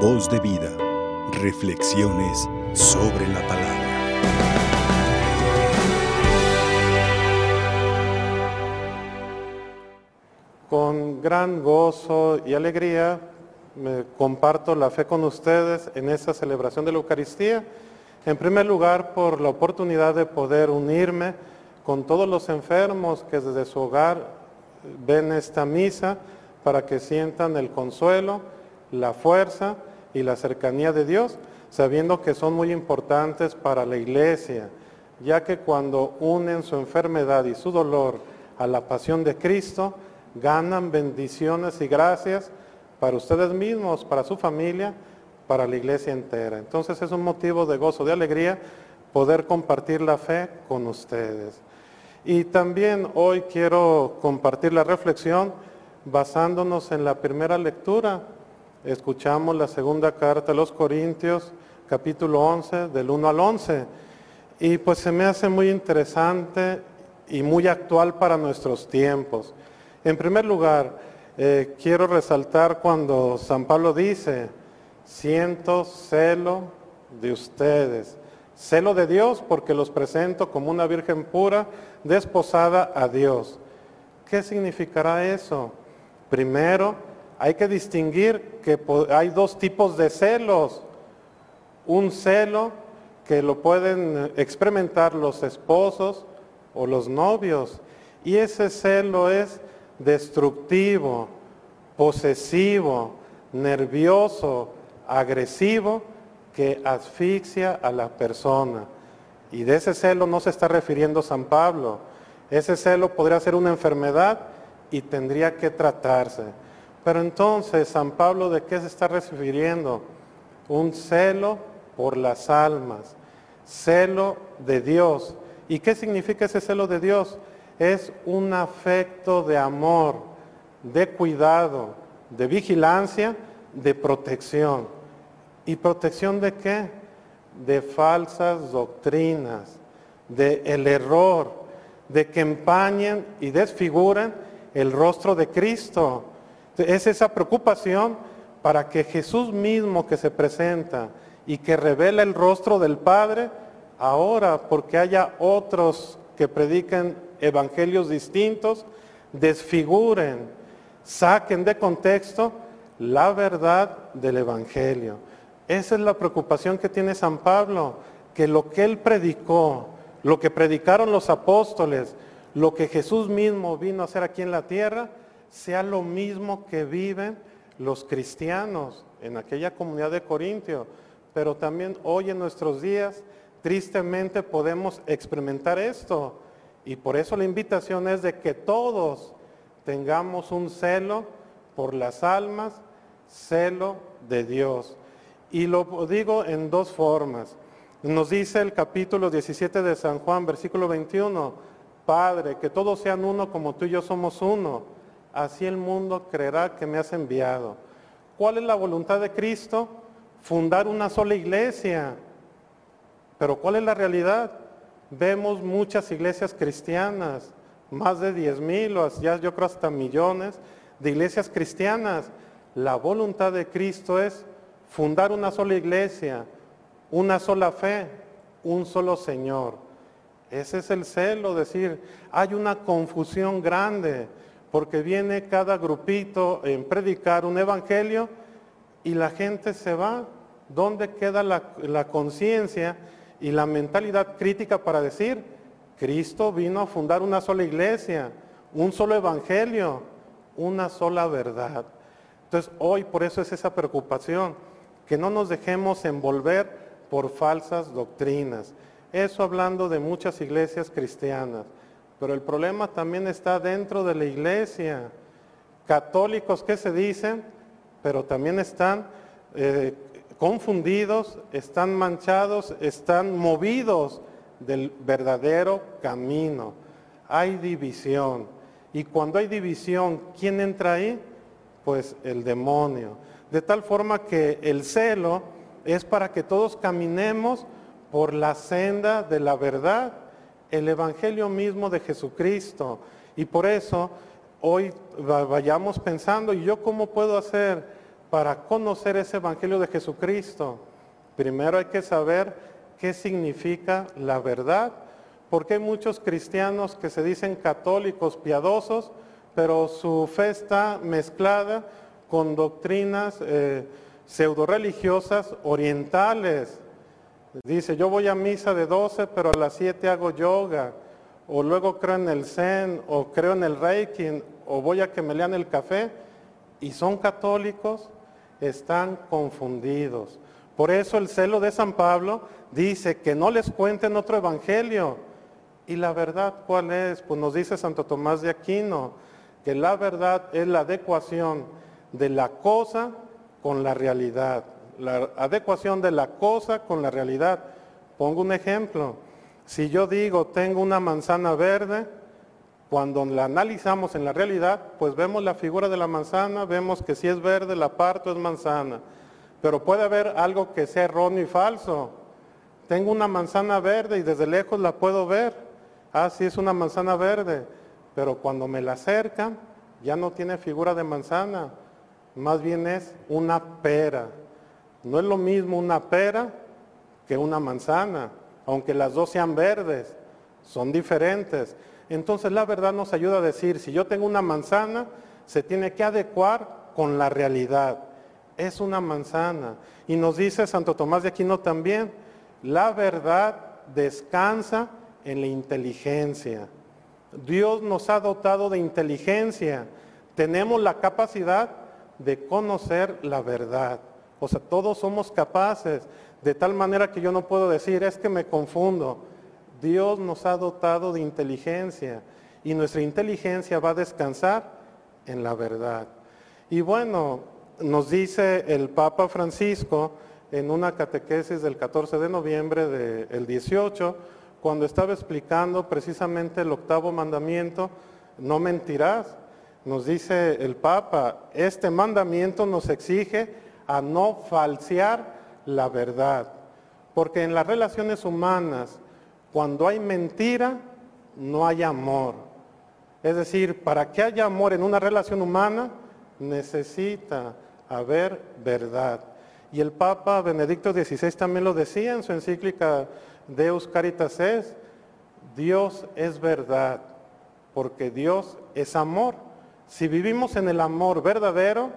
Voz de vida. Reflexiones sobre la palabra. Con gran gozo y alegría me comparto la fe con ustedes en esta celebración de la Eucaristía. En primer lugar, por la oportunidad de poder unirme con todos los enfermos que desde su hogar ven esta misa para que sientan el consuelo, la fuerza y la cercanía de Dios, sabiendo que son muy importantes para la iglesia, ya que cuando unen su enfermedad y su dolor a la pasión de Cristo, ganan bendiciones y gracias para ustedes mismos, para su familia, para la iglesia entera. Entonces es un motivo de gozo, de alegría poder compartir la fe con ustedes. Y también hoy quiero compartir la reflexión basándonos en la primera lectura. Escuchamos la segunda carta a los Corintios, capítulo 11, del 1 al 11. Y pues se me hace muy interesante y muy actual para nuestros tiempos. En primer lugar, eh, quiero resaltar cuando San Pablo dice, siento celo de ustedes. Celo de Dios porque los presento como una virgen pura, desposada a Dios. ¿Qué significará eso? Primero, hay que distinguir que hay dos tipos de celos. Un celo que lo pueden experimentar los esposos o los novios. Y ese celo es destructivo, posesivo, nervioso, agresivo que asfixia a la persona. Y de ese celo no se está refiriendo San Pablo. Ese celo podría ser una enfermedad y tendría que tratarse. Pero entonces, San Pablo, ¿de qué se está refiriendo? Un celo por las almas, celo de Dios. ¿Y qué significa ese celo de Dios? Es un afecto de amor, de cuidado, de vigilancia, de protección. ¿Y protección de qué? De falsas doctrinas, de el error, de que empañen y desfiguren el rostro de Cristo. Es esa preocupación para que Jesús mismo que se presenta y que revela el rostro del Padre, ahora porque haya otros que prediquen evangelios distintos, desfiguren, saquen de contexto la verdad del Evangelio. Esa es la preocupación que tiene San Pablo, que lo que él predicó, lo que predicaron los apóstoles, lo que Jesús mismo vino a hacer aquí en la tierra, sea lo mismo que viven los cristianos en aquella comunidad de Corintio. Pero también hoy en nuestros días, tristemente podemos experimentar esto. Y por eso la invitación es de que todos tengamos un celo por las almas, celo de Dios. Y lo digo en dos formas. Nos dice el capítulo 17 de San Juan, versículo 21, Padre, que todos sean uno como tú y yo somos uno. Así el mundo creerá que me has enviado. ¿Cuál es la voluntad de Cristo? Fundar una sola iglesia. Pero ¿cuál es la realidad? Vemos muchas iglesias cristianas, más de 10 mil o ya yo creo hasta millones de iglesias cristianas. La voluntad de Cristo es fundar una sola iglesia, una sola fe, un solo Señor. Ese es el celo, decir, hay una confusión grande, porque viene cada grupito en predicar un evangelio y la gente se va. ¿Dónde queda la, la conciencia y la mentalidad crítica para decir, Cristo vino a fundar una sola iglesia, un solo evangelio, una sola verdad? Entonces hoy por eso es esa preocupación que no nos dejemos envolver por falsas doctrinas. Eso hablando de muchas iglesias cristianas. Pero el problema también está dentro de la iglesia. Católicos que se dicen, pero también están eh, confundidos, están manchados, están movidos del verdadero camino. Hay división. Y cuando hay división, ¿quién entra ahí? Pues el demonio de tal forma que el celo es para que todos caminemos por la senda de la verdad, el Evangelio mismo de Jesucristo. Y por eso hoy vayamos pensando, ¿y yo cómo puedo hacer para conocer ese Evangelio de Jesucristo, primero hay que saber qué significa la verdad, porque hay muchos cristianos que se dicen católicos piadosos, pero su fe está mezclada con doctrinas eh, pseudo religiosas orientales. Dice, yo voy a misa de 12, pero a las 7 hago yoga, o luego creo en el Zen, o creo en el Reiki, o voy a que me lean el café, y son católicos, están confundidos. Por eso el celo de San Pablo dice que no les cuenten otro evangelio. ¿Y la verdad cuál es? Pues nos dice Santo Tomás de Aquino, que la verdad es la adecuación de la cosa con la realidad. La adecuación de la cosa con la realidad. Pongo un ejemplo. Si yo digo tengo una manzana verde, cuando la analizamos en la realidad, pues vemos la figura de la manzana, vemos que si es verde, la parto es manzana. Pero puede haber algo que sea erróneo y falso. Tengo una manzana verde y desde lejos la puedo ver. Ah, sí es una manzana verde. Pero cuando me la acercan, ya no tiene figura de manzana. Más bien es una pera. No es lo mismo una pera que una manzana, aunque las dos sean verdes. Son diferentes. Entonces la verdad nos ayuda a decir, si yo tengo una manzana, se tiene que adecuar con la realidad. Es una manzana. Y nos dice Santo Tomás de Aquino también, la verdad descansa en la inteligencia. Dios nos ha dotado de inteligencia. Tenemos la capacidad de conocer la verdad. O sea, todos somos capaces, de tal manera que yo no puedo decir, es que me confundo. Dios nos ha dotado de inteligencia y nuestra inteligencia va a descansar en la verdad. Y bueno, nos dice el Papa Francisco en una catequesis del 14 de noviembre del 18, cuando estaba explicando precisamente el octavo mandamiento, no mentirás. Nos dice el Papa, este mandamiento nos exige a no falsear la verdad, porque en las relaciones humanas, cuando hay mentira, no hay amor. Es decir, para que haya amor en una relación humana, necesita haber verdad. Y el Papa Benedicto XVI también lo decía en su encíclica Deus Caritas es, Dios es verdad, porque Dios es amor. Si vivimos en el amor verdadero,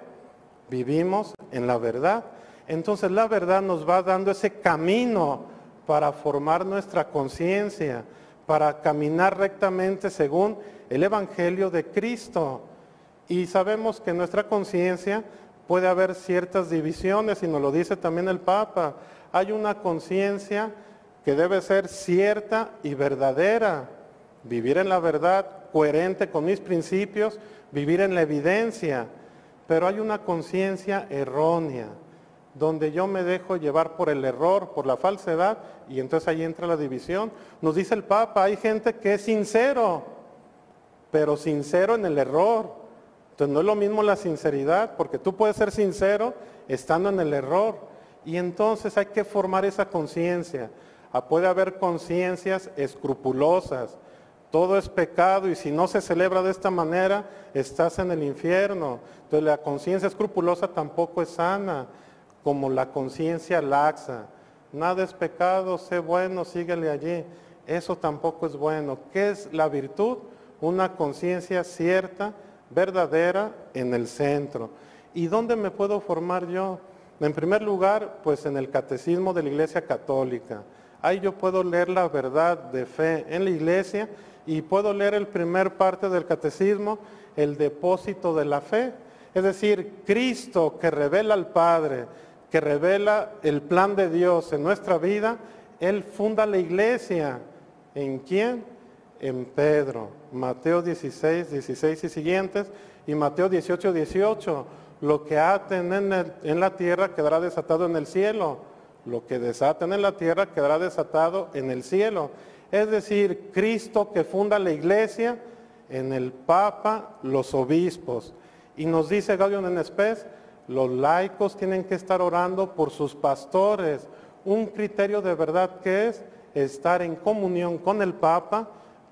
vivimos en la verdad. Entonces la verdad nos va dando ese camino para formar nuestra conciencia, para caminar rectamente según el Evangelio de Cristo. Y sabemos que en nuestra conciencia puede haber ciertas divisiones, y nos lo dice también el Papa. Hay una conciencia que debe ser cierta y verdadera, vivir en la verdad, coherente con mis principios, vivir en la evidencia, pero hay una conciencia errónea donde yo me dejo llevar por el error, por la falsedad, y entonces ahí entra la división. Nos dice el Papa, hay gente que es sincero, pero sincero en el error. Entonces no es lo mismo la sinceridad, porque tú puedes ser sincero estando en el error. Y entonces hay que formar esa conciencia. Ah, puede haber conciencias escrupulosas. Todo es pecado y si no se celebra de esta manera, estás en el infierno. Entonces la conciencia escrupulosa tampoco es sana como la conciencia laxa. Nada es pecado, sé bueno, síguele allí. Eso tampoco es bueno. ¿Qué es la virtud? Una conciencia cierta, verdadera, en el centro. ¿Y dónde me puedo formar yo? En primer lugar, pues en el catecismo de la Iglesia Católica. Ahí yo puedo leer la verdad de fe en la iglesia y puedo leer el primer parte del catecismo, el depósito de la fe. Es decir, Cristo que revela al Padre, que revela el plan de Dios en nuestra vida, Él funda la iglesia. ¿En quién? En Pedro. Mateo 16, 16 y siguientes. Y Mateo 18, 18. Lo que aten en, en la tierra quedará desatado en el cielo. Lo que desaten en la tierra quedará desatado en el cielo. Es decir, Cristo que funda la iglesia, en el Papa, los obispos. Y nos dice Gaudium en Espes, los laicos tienen que estar orando por sus pastores. Un criterio de verdad que es estar en comunión con el Papa,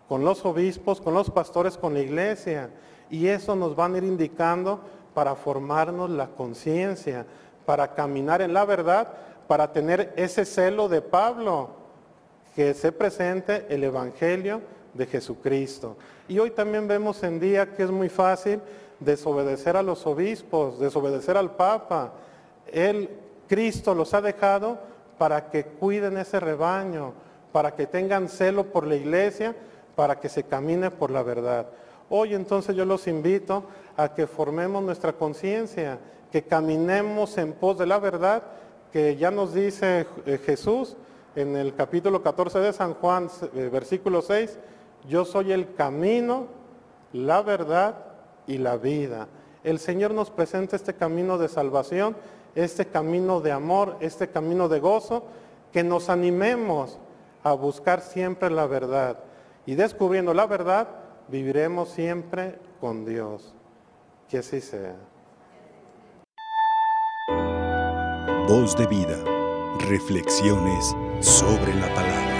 con los obispos, con los pastores, con la iglesia. Y eso nos van a ir indicando para formarnos la conciencia, para caminar en la verdad, para tener ese celo de Pablo, que se presente el Evangelio de Jesucristo. Y hoy también vemos en día que es muy fácil desobedecer a los obispos, desobedecer al Papa. Él, Cristo, los ha dejado para que cuiden ese rebaño, para que tengan celo por la iglesia, para que se camine por la verdad. Hoy entonces yo los invito a que formemos nuestra conciencia, que caminemos en pos de la verdad, que ya nos dice eh, Jesús en el capítulo 14 de San Juan, eh, versículo 6, yo soy el camino, la verdad y la vida. El Señor nos presenta este camino de salvación, este camino de amor, este camino de gozo, que nos animemos a buscar siempre la verdad. Y descubriendo la verdad, viviremos siempre con Dios. Que así sea. Voz de vida. Reflexiones sobre la palabra.